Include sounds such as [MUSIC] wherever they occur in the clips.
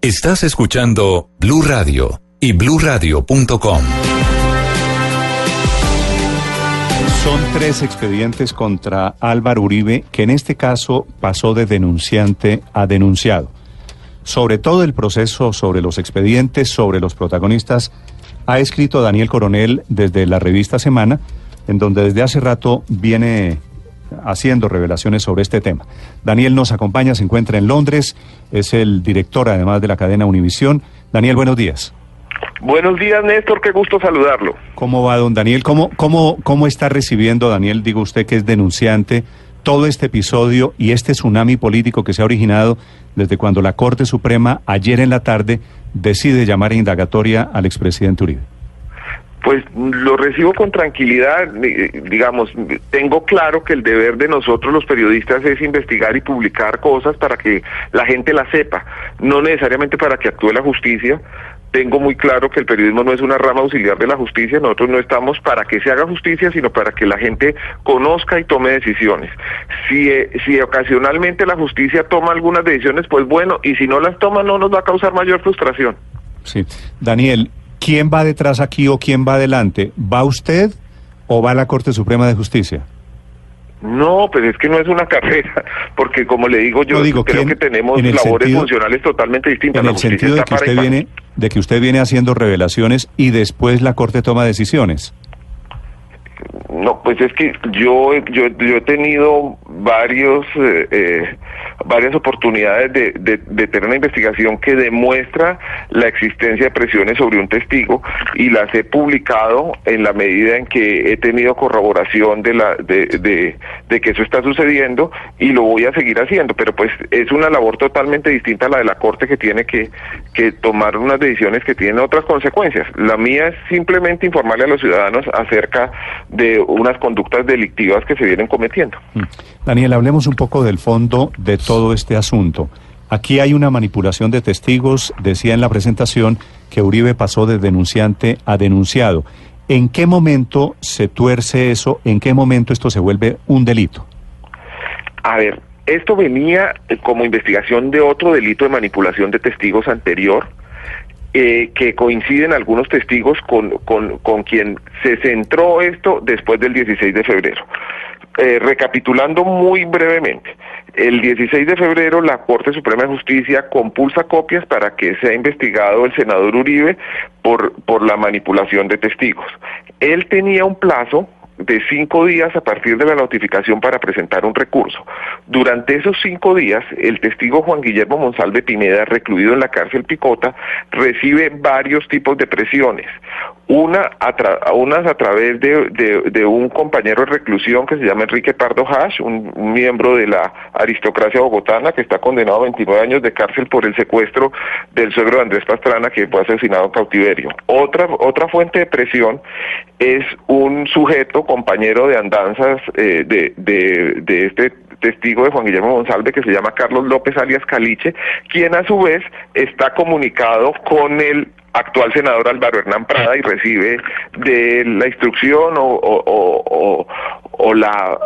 Estás escuchando Blue Radio y bluradio.com. Son tres expedientes contra Álvaro Uribe que en este caso pasó de denunciante a denunciado. Sobre todo el proceso, sobre los expedientes, sobre los protagonistas, ha escrito Daniel Coronel desde la revista Semana, en donde desde hace rato viene haciendo revelaciones sobre este tema. Daniel nos acompaña, se encuentra en Londres, es el director además de la cadena Univisión. Daniel, buenos días. Buenos días, Néstor, qué gusto saludarlo. ¿Cómo va, don Daniel? ¿Cómo, cómo, cómo está recibiendo, Daniel, digo usted que es denunciante, todo este episodio y este tsunami político que se ha originado desde cuando la Corte Suprema ayer en la tarde decide llamar a indagatoria al expresidente Uribe? Pues lo recibo con tranquilidad, digamos, tengo claro que el deber de nosotros los periodistas es investigar y publicar cosas para que la gente las sepa, no necesariamente para que actúe la justicia. Tengo muy claro que el periodismo no es una rama auxiliar de la justicia, nosotros no estamos para que se haga justicia, sino para que la gente conozca y tome decisiones. Si, eh, si ocasionalmente la justicia toma algunas decisiones, pues bueno, y si no las toma no nos va a causar mayor frustración. Sí. Daniel, ¿quién va detrás aquí o quién va adelante? ¿Va usted o va la Corte Suprema de Justicia? No, pero es que no es una [LAUGHS] carrera, porque como le digo, yo digo, creo que tenemos labores funcionales totalmente distintas. En el sentido de que usted viene, de que usted viene haciendo revelaciones y después la Corte toma decisiones. No, pues es que yo yo, yo he tenido varios eh, eh, varias oportunidades de, de, tener una investigación que demuestra la existencia de presiones sobre un testigo y las he publicado en la medida en que he tenido corroboración de la de, de, de que eso está sucediendo y lo voy a seguir haciendo, pero pues es una labor totalmente distinta a la de la corte que tiene que que tomar unas decisiones que tienen otras consecuencias. La mía es simplemente informarle a los ciudadanos acerca de unas conductas delictivas que se vienen cometiendo. Mm. Daniel, hablemos un poco del fondo de todo este asunto. Aquí hay una manipulación de testigos, decía en la presentación que Uribe pasó de denunciante a denunciado. ¿En qué momento se tuerce eso? ¿En qué momento esto se vuelve un delito? A ver, esto venía como investigación de otro delito de manipulación de testigos anterior, eh, que coinciden algunos testigos con, con, con, quien se centró esto después del 16 de febrero. Eh, recapitulando muy brevemente, el 16 de febrero la Corte Suprema de Justicia compulsa copias para que sea investigado el senador Uribe por, por la manipulación de testigos. Él tenía un plazo de cinco días a partir de la notificación para presentar un recurso. Durante esos cinco días, el testigo Juan Guillermo Monsalve Pineda, recluido en la cárcel Picota, recibe varios tipos de presiones. Una a unas a través de, un compañero de reclusión que se llama Enrique Pardo Hash, un, miembro de la aristocracia bogotana que está condenado a 29 años de cárcel por el secuestro del suegro de Andrés Pastrana que fue asesinado en cautiverio. Otra, otra fuente de presión es un sujeto compañero de andanzas eh, de, de, este testigo de Juan Guillermo González que se llama Carlos López alias Caliche, quien a su vez está comunicado con el actual senador Álvaro Hernán Prada y recibe de la instrucción o, o, o, la,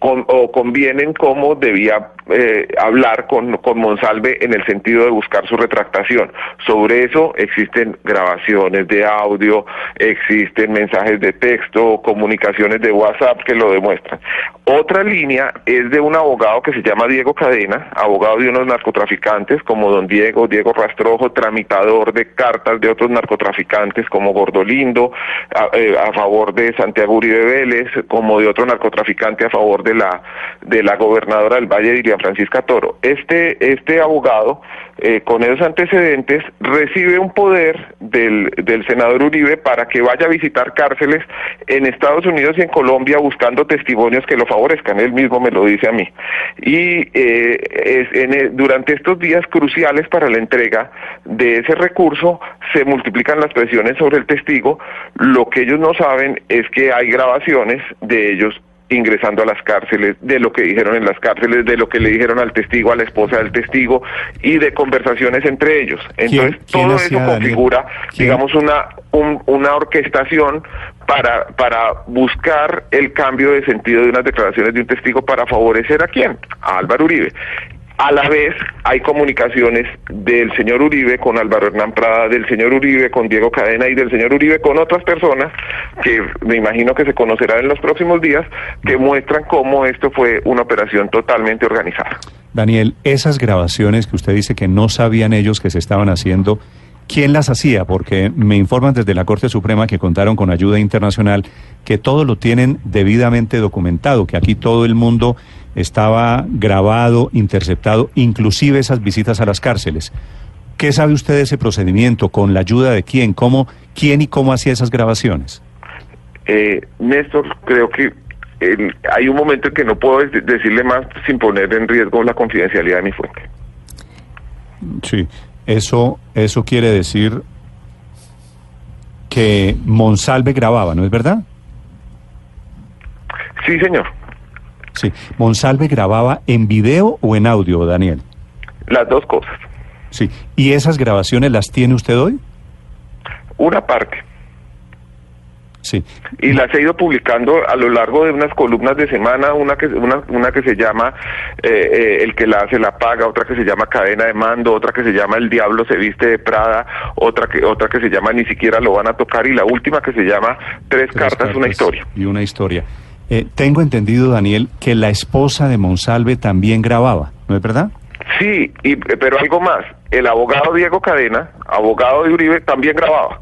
o convienen cómo debía eh, hablar con, con Monsalve en el sentido de buscar su retractación. Sobre eso existen grabaciones de audio, existen mensajes de texto, comunicaciones de WhatsApp que lo demuestran. Otra línea es de un abogado que se llama Diego Cadena, abogado de unos narcotraficantes como don Diego, Diego Rastrojo, tramitador de cartas de otros narcotraficantes como Gordolindo, a, eh, a favor de Santiago Uribe Vélez, como de otro narcotraficante a favor de la, de la gobernadora del Valle de Francisca Toro. Este, este abogado, eh, con esos antecedentes, recibe un poder del, del senador Uribe para que vaya a visitar cárceles en Estados Unidos y en Colombia buscando testimonios que lo favorezcan. Él mismo me lo dice a mí. Y eh, durante estos días cruciales para la entrega de ese recurso, se multiplican las presiones sobre el testigo. Lo que ellos no saben es que hay grabaciones de ellos ingresando a las cárceles, de lo que dijeron en las cárceles, de lo que le dijeron al testigo, a la esposa del testigo y de conversaciones entre ellos. Entonces, todo eso configura, digamos, una, una orquestación para, para buscar el cambio de sentido de unas declaraciones de un testigo para favorecer a quién? A Álvaro Uribe. A la vez hay comunicaciones del señor Uribe con Álvaro Hernán Prada, del señor Uribe con Diego Cadena y del señor Uribe con otras personas que me imagino que se conocerán en los próximos días, que muestran cómo esto fue una operación totalmente organizada. Daniel, esas grabaciones que usted dice que no sabían ellos que se estaban haciendo, ¿quién las hacía? Porque me informan desde la Corte Suprema que contaron con ayuda internacional, que todo lo tienen debidamente documentado, que aquí todo el mundo estaba grabado, interceptado, inclusive esas visitas a las cárceles. ¿Qué sabe usted de ese procedimiento? ¿Con la ayuda de quién? ¿Cómo, quién y cómo hacía esas grabaciones? Eh, Néstor, creo que hay un momento en que no puedo decirle más sin poner en riesgo la confidencialidad de mi fuente. Sí, eso, eso quiere decir que Monsalve grababa, ¿no es verdad? Sí, señor. Sí. ¿Monsalve grababa en video o en audio, Daniel? Las dos cosas. Sí. ¿Y esas grabaciones las tiene usted hoy? Una parte. Sí. Y las he ido publicando a lo largo de unas columnas de semana, una que una, una que se llama eh, eh, El que la hace la paga, otra que se llama Cadena de mando, otra que se llama El diablo se viste de Prada, otra que otra que se llama Ni siquiera lo van a tocar y la última que se llama Tres, cartas, una historia. Y una historia. Eh, tengo entendido, Daniel, que la esposa de Monsalve también grababa, ¿no es verdad? Sí, y, pero algo más. El abogado Diego Cadena, abogado de Uribe, también grababa.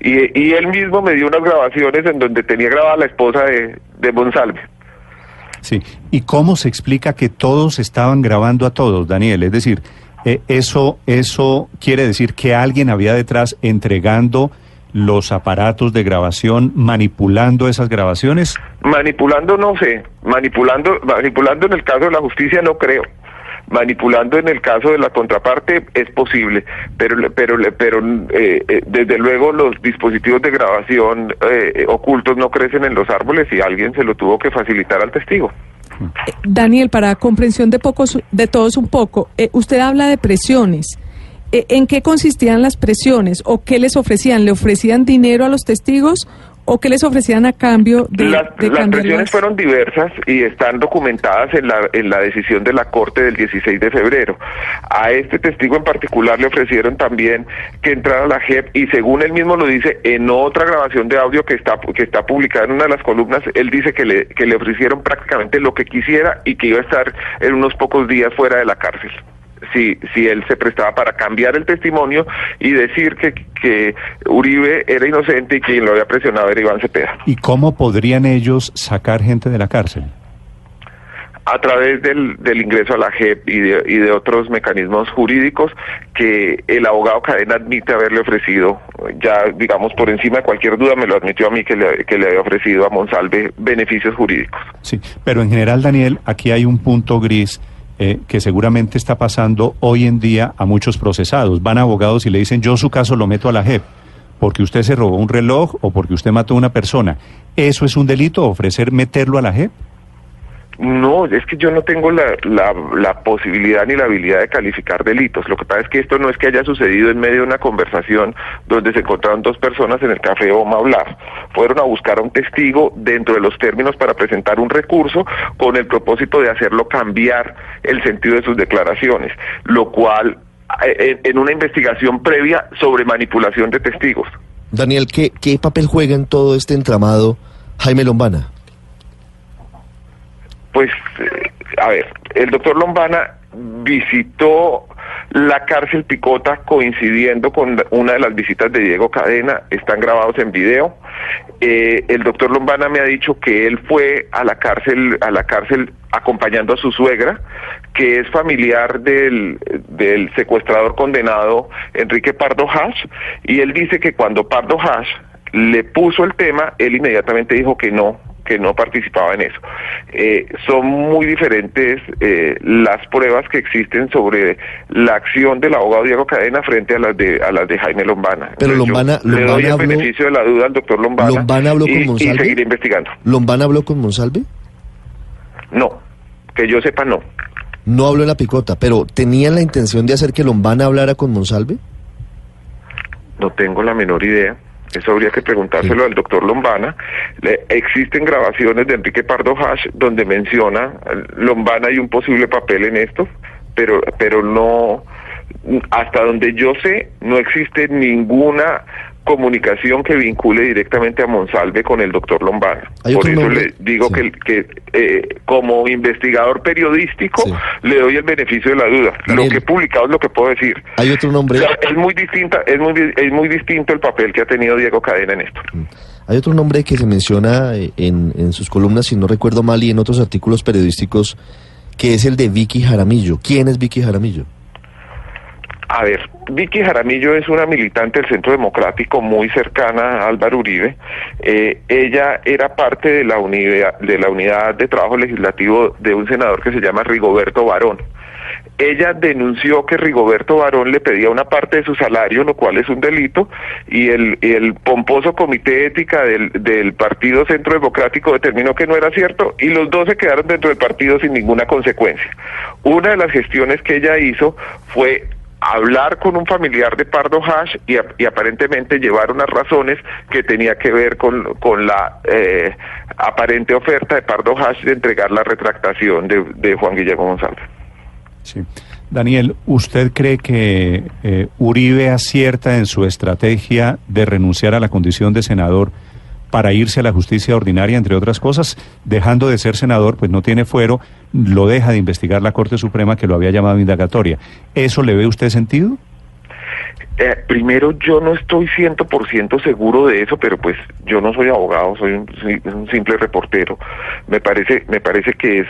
Y, y él mismo me dio unas grabaciones en donde tenía grabada la esposa de, de Monsalve. Sí, ¿y cómo se explica que todos estaban grabando a todos, Daniel? Es decir, eh, eso, eso quiere decir que alguien había detrás entregando los aparatos de grabación manipulando esas grabaciones? Manipulando no sé, manipulando, manipulando en el caso de la justicia no creo. Manipulando en el caso de la contraparte es posible, pero pero pero eh, eh, desde luego los dispositivos de grabación eh, ocultos no crecen en los árboles y alguien se lo tuvo que facilitar al testigo. Daniel, para comprensión de pocos de todos un poco, usted habla de presiones. Eh, ¿En qué consistían las presiones o qué les ofrecían? ¿Le ofrecían dinero a los testigos o qué les ofrecían a cambio de, las, las presiones fueron diversas y están documentadas en la, en la decisión de la Corte del 16 de febrero. A este testigo en particular le ofrecieron también que entrara a la JEP y según él mismo lo dice en otra grabación de audio que está, que está publicada en una de las columnas, él dice que le, que le ofrecieron prácticamente lo que quisiera y que iba a estar en unos pocos días fuera de la cárcel si, si él se prestaba para cambiar el testimonio y decir que, que Uribe era inocente y quien lo había presionado era Iván Cepeda. ¿Y cómo podrían ellos sacar gente de la cárcel? a través del, del ingreso a la JEP y de, y de otros mecanismos jurídicos que el abogado Cadena admite haberle ofrecido, ya digamos por encima de cualquier duda me lo admitió a mí que le, que le había ofrecido a Monsalve beneficios jurídicos. Sí, pero en general Daniel, aquí hay un punto gris eh, que seguramente está pasando hoy en día a muchos procesados. Van abogados y le dicen, yo su caso lo meto a la JEP porque usted se robó un reloj o porque usted mató a una persona. ¿Eso es un delito, ofrecer meterlo a la JEP? No, es que yo no tengo la, la, posibilidad ni la habilidad de calificar delitos. Lo que pasa es que esto no es que haya sucedido en medio de una conversación donde se encontraron dos personas en el café Oma hablar. Fueron a buscar a un testigo dentro de los términos para presentar un recurso con el propósito de hacerlo cambiar el sentido de sus declaraciones, lo cual eh, en una investigación previa sobre manipulación de testigos. Daniel, ¿qué, qué papel juega en todo este entramado Jaime Lombana? Pues, eh, a ver, el doctor Lombana visitó la cárcel Picota coincidiendo con una de las visitas de Diego Cadena, están grabados en video. Eh, el doctor Lombana me ha dicho que él fue a la cárcel, a la cárcel acompañando a su suegra, que es familiar del, del secuestrador condenado Enrique Pardo Hash, y él dice que cuando Pardo Hash le puso el tema, él inmediatamente dijo que no, que no participaba en eso. Eh, son muy diferentes eh, las pruebas que existen sobre la acción del abogado Diego Cadena frente a las de a las de Jaime Lombana. Pero Lombana, le doy el beneficio de la duda al doctor Lombana. ¿Lombana habló con Monsalve? Y seguiré investigando. ¿Lombana habló con Monsalve? No, que yo sepa no. No habló en la picota, pero ¿tenían la intención de hacer que Lombana hablara con Monsalve? No tengo la menor idea. Eso habría que preguntárselo al doctor Lombana. existen grabaciones de Enrique Pardo Hash donde menciona Lombana y un posible papel en esto, pero, pero no, hasta donde yo sé, no existe ninguna comunicación que vincule directamente a Monsalve con el doctor Lombardo. ¿Hay Por eso nombre? le digo Sí. que, que eh, como investigador periodístico Sí. le doy el beneficio de la duda. Lo que he publicado es lo que puedo decir. Hay otro nombre, O sea, es muy distinta, es muy, es muy distinto el papel que ha tenido Diego Cadena en esto. hay otro nombre que se menciona eh, en, en sus columnas, si no recuerdo mal, y en otros artículos periodísticos, que es el de Vicky Jaramillo. ¿Quién es Vicky Jaramillo? A ver, Vicky Jaramillo es una militante del Centro Democrático muy cercana a Álvaro Uribe. Eh, ella era parte de la, unidad, de la unidad de trabajo legislativo de un senador que se llama Rigoberto Barón. Ella denunció que Rigoberto Barón le pedía una parte de su salario, lo cual es un delito, y el, pomposo comité ética del Partido Centro Democrático determinó que no era cierto, y los dos se quedaron dentro del partido sin ninguna consecuencia. Una de las gestiones que ella hizo fue hablar con un familiar de Pardo Hash y, ap- y aparentemente llevar unas razones que tenía que ver con, con la eh, aparente oferta de Pardo Hash de entregar la retractación de, de Juan Guillermo González. Sí. Daniel, ¿usted cree que eh, Uribe acierta en su estrategia de renunciar a la condición de senador para irse a la justicia ordinaria, entre otras cosas? Dejando de ser senador, pues no tiene fuero, lo deja de investigar la Corte Suprema que lo había llamado indagatoria. ¿Eso le ve usted sentido? Eh, primero, yo no estoy 100% seguro de eso, pero pues yo no soy abogado, soy un, si- un simple reportero. Me parece, me parece que es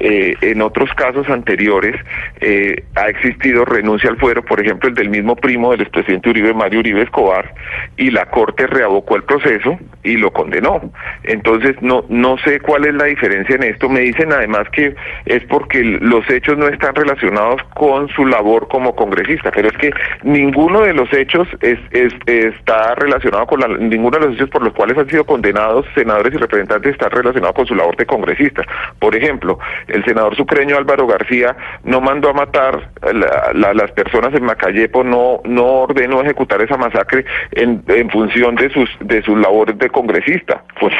eh, en otros casos anteriores eh, ha existido renuncia al fuero, por ejemplo, el del mismo primo del expresidente Uribe, Mario Uribe Escobar, y la Corte reabocó el proceso y lo condenó. Entonces, no, no sé cuál es la diferencia en esto. Me dicen además que es porque los hechos no están relacionados con su labor como congresista, pero es que ninguno de los hechos es, es- está relacionado con la, ninguno de los hechos por los cuales han sido condenados senadores y representantes está relacionado con su labor de congresista. Por ejemplo, el senador sucreño Álvaro García no mandó a matar la- la- las personas en Macayepo, no, no ordenó ejecutar esa masacre en, función de sus, de sus labores de congresista. Fue,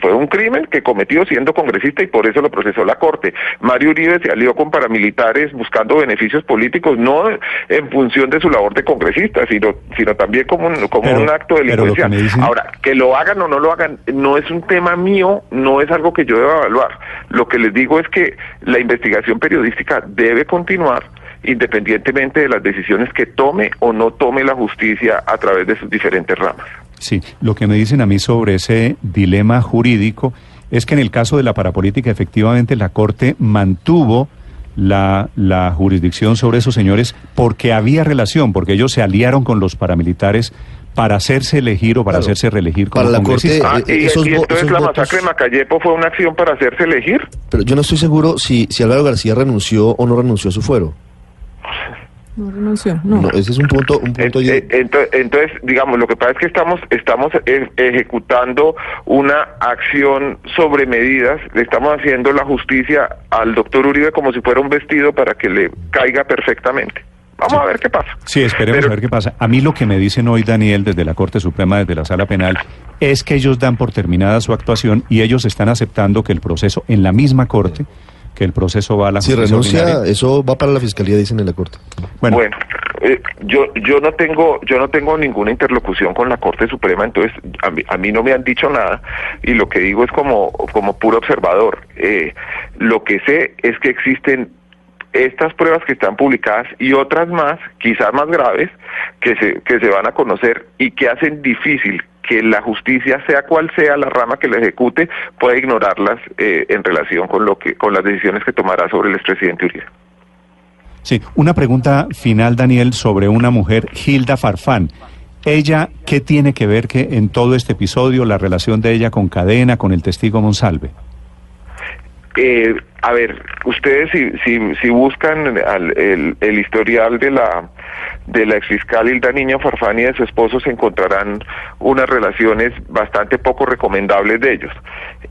fue un crimen que cometió siendo congresista y por eso lo procesó la Corte. Mario Uribe se alió con paramilitares buscando beneficios políticos, no en función de su labor de congresista, sino, sino también como un, como Pero- un acto que delincuencial. dicen- Ahora, que lo hagan o no lo hagan no es un tema mío, no es algo que yo deba evaluar. Lo que les digo es que la investigación periodística debe continuar independientemente de las decisiones que tome o no tome la justicia a través de sus diferentes ramas. Sí, lo que me dicen a mí sobre ese dilema jurídico es que en el caso de la parapolítica efectivamente la Corte mantuvo la, la jurisdicción sobre esos señores porque había relación, porque ellos se aliaron con los paramilitares para hacerse elegir o para Claro. hacerse reelegir como Para la. Corte, Ah, eh, y, esos y entonces esos la votos- masacre de Macayepo fue una acción para hacerse elegir. Pero yo no estoy seguro si, si Álvaro García renunció o no renunció a su fuero. No renunció, no. No, ese es un punto, un punto Eh, eh, ento- Entonces, digamos, lo que pasa es que estamos estamos eh, ejecutando una acción sobre medidas, le estamos haciendo la justicia al doctor Uribe como si fuera un vestido para que le caiga perfectamente. Vamos a ver qué pasa. Sí, esperemos Pero- a ver qué pasa. A mí lo que me dicen hoy, Daniel, desde la Corte Suprema, desde la Sala Penal, es que ellos dan por terminada su actuación y ellos están aceptando que el proceso, en la misma Corte, que el proceso va a la si renuncia, ordinaria. eso va para la fiscalía, dicen en la corte. Bueno, Bueno, eh, yo yo no tengo yo no tengo ninguna interlocución con la Corte Suprema, entonces a mí, a mí no me han dicho nada y lo que digo es como como puro observador. Eh, lo que sé es que existen estas pruebas que están publicadas y otras más, quizás más graves, que se que se van a conocer y que hacen difícil que la justicia, sea cual sea la rama que la ejecute, pueda ignorarlas eh, en relación con lo que con las decisiones que tomará sobre el expresidente Uribe. Sí, una pregunta final, Daniel, sobre una mujer, Hilda Farfán. ¿Ella qué tiene que ver que en todo este episodio, la relación de ella con Cadena, con el testigo Monsalve? Eh, a ver, ustedes si, si, si buscan al- el, el historial de la de la exfiscal Hilda Niño Farfán y de su esposo se encontrarán unas relaciones bastante poco recomendables de ellos.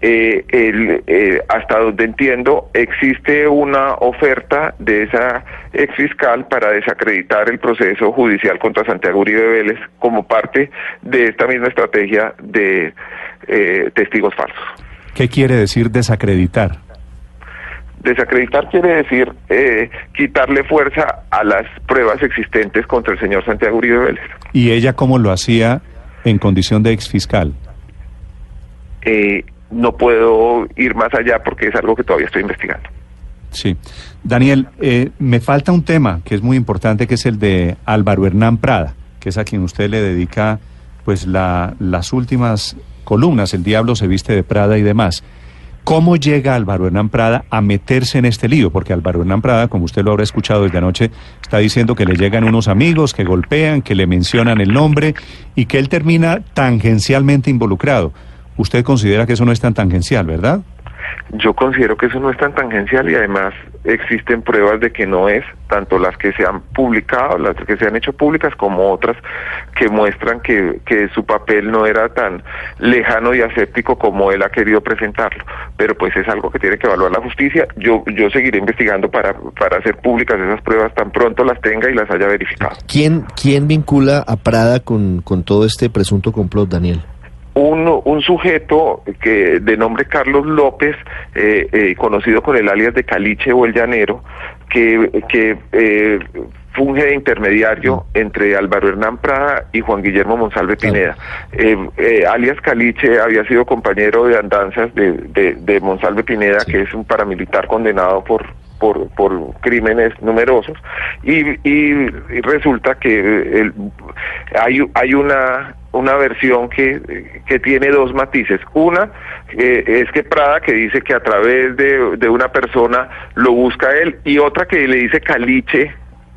Eh, el, eh, hasta donde entiendo, existe una oferta de esa exfiscal para desacreditar el proceso judicial contra Santiago Uribe Vélez como parte de esta misma estrategia de eh, testigos falsos. ¿Qué quiere decir desacreditar? Desacreditar quiere decir eh, quitarle fuerza a las pruebas existentes contra el señor Santiago Uribe Vélez. ¿Y ella cómo lo hacía en condición de exfiscal? Eh, no puedo ir más allá porque es algo que todavía estoy investigando. Sí. Daniel, eh, me falta un tema que es muy importante, que es el de Álvaro Hernán Prada, que es a quien usted le dedica pues la, las últimas columnas, El Diablo se viste de Prada y demás. ¿Cómo llega Álvaro Hernán Prada a meterse en este lío? Porque Álvaro Hernán Prada, como usted lo habrá escuchado desde anoche, está diciendo que le llegan unos amigos, que golpean, que le mencionan el nombre y que él termina tangencialmente involucrado. Usted considera que eso no es tan tangencial, ¿verdad? Yo considero que eso no es tan tangencial y además existen pruebas de que no es, tanto las que se han publicado, las que se han hecho públicas, como otras que muestran que, que su papel no era tan lejano y aséptico como él ha querido presentarlo. Pero pues es algo que tiene que evaluar la justicia. Yo, yo seguiré investigando para, para hacer públicas esas pruebas tan pronto las tenga y las haya verificado. ¿Quién, quién vincula a Prada con, con todo este presunto complot, Daniel? Un, un sujeto que de nombre Carlos López, eh, eh, conocido con el alias de Caliche o el Llanero, que, que eh, funge de intermediario entre Álvaro Hernán Prada y Juan Guillermo Monsalve Pineda. alias Caliche había sido compañero de andanzas de, de, de Monsalve Pineda, que es un paramilitar condenado por, por, por crímenes numerosos y, y, resulta que el, hay, hay una una versión que, que tiene dos matices. Una eh, es que Prada que dice que a través de, de, una persona lo busca él y otra que le dice Caliche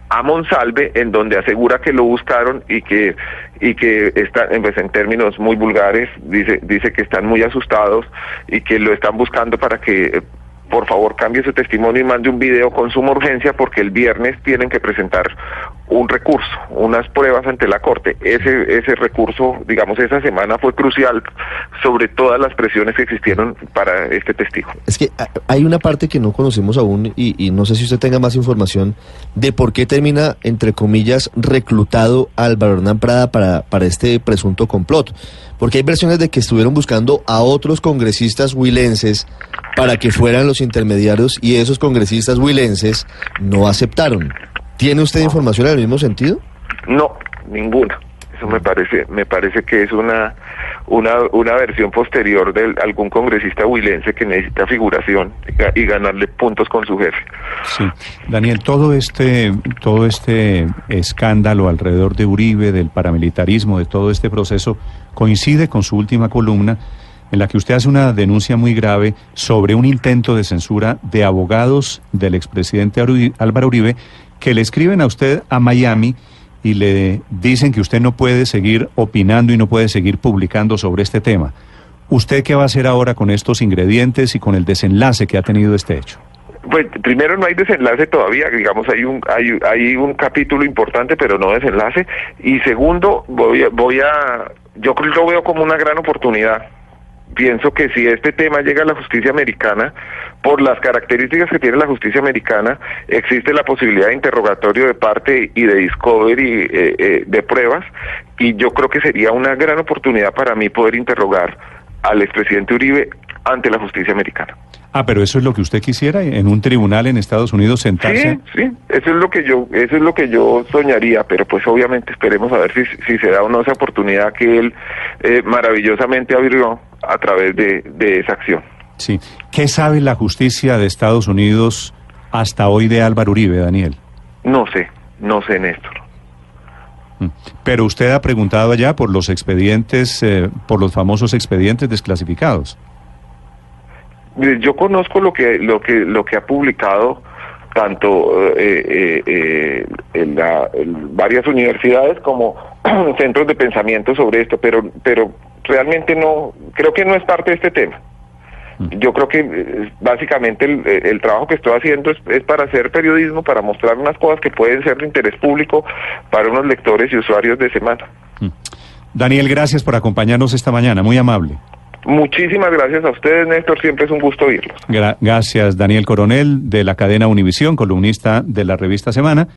a Monsalve en donde asegura que lo buscaron y que y que está vez en términos muy vulgares dice dice que están muy asustados y que lo están buscando para que por favor cambie su testimonio y mande un video con suma urgencia porque el viernes tienen que presentar un recurso, unas pruebas ante la Corte. Ese, ese recurso, digamos, esa semana fue crucial sobre todas las presiones que existieron para este testigo. Es que hay una parte que no conocemos aún y, y no sé si usted tenga más información de por qué termina, entre comillas, reclutado Álvaro Hernán Prada para, para este presunto complot. Porque hay versiones de que estuvieron buscando a otros congresistas huilenses para que fueran los intermediarios y esos congresistas huilenses no aceptaron. ¿Tiene usted información en el mismo sentido? No, ninguna. Eso me parece, me parece que es una, una, una versión posterior de algún congresista huilense que necesita figuración y ganarle puntos con su jefe. Sí, Daniel, todo este, todo este escándalo alrededor de Uribe, del paramilitarismo, de todo este proceso, coincide con su última columna en la que usted hace una denuncia muy grave sobre un intento de censura de abogados del expresidente Álvaro Uribe que le escriben a usted a Miami y le dicen que usted no puede seguir opinando y no puede seguir publicando sobre este tema. ¿Usted qué va a hacer ahora con estos ingredientes y con el desenlace que ha tenido este hecho? Pues primero no hay desenlace todavía, digamos hay un hay, hay un capítulo importante pero no desenlace y segundo voy voy a yo lo veo como una gran oportunidad pienso que si este tema llega a la justicia americana, por las características que tiene la justicia americana, existe la posibilidad de interrogatorio de parte y de discovery eh, eh, de pruebas, y yo creo que sería una gran oportunidad para mí poder interrogar al expresidente Uribe ante la justicia americana. Ah, pero eso es lo que usted quisiera en un tribunal en Estados Unidos sentarse. Sí, sí, eso es lo que yo, eso es lo que yo soñaría, pero pues obviamente esperemos a ver si, si se da o no esa oportunidad que él eh, maravillosamente abrió a través de, de esa acción. Sí. ¿Qué sabe la justicia de Estados Unidos hasta hoy de Álvaro Uribe, Daniel? No sé, no sé, Néstor. Mm. Pero usted ha preguntado allá por los expedientes, eh, por los famosos expedientes desclasificados. Yo conozco lo que lo que lo que ha publicado tanto eh, eh, eh, en, la, en, varias universidades como [CLEARS THROAT] centros de pensamiento sobre esto, pero pero realmente no creo que no es parte de este tema. Yo creo que básicamente el, el trabajo que estoy haciendo es, es, para hacer periodismo, para mostrar unas cosas que pueden ser de interés público para unos lectores y usuarios de semana. Daniel, gracias por acompañarnos esta mañana, muy amable. Muchísimas gracias a ustedes, Néstor. Siempre es un gusto oírlos. Gra gracias, Daniel Coronel, de la cadena Univisión, columnista de la revista Semana.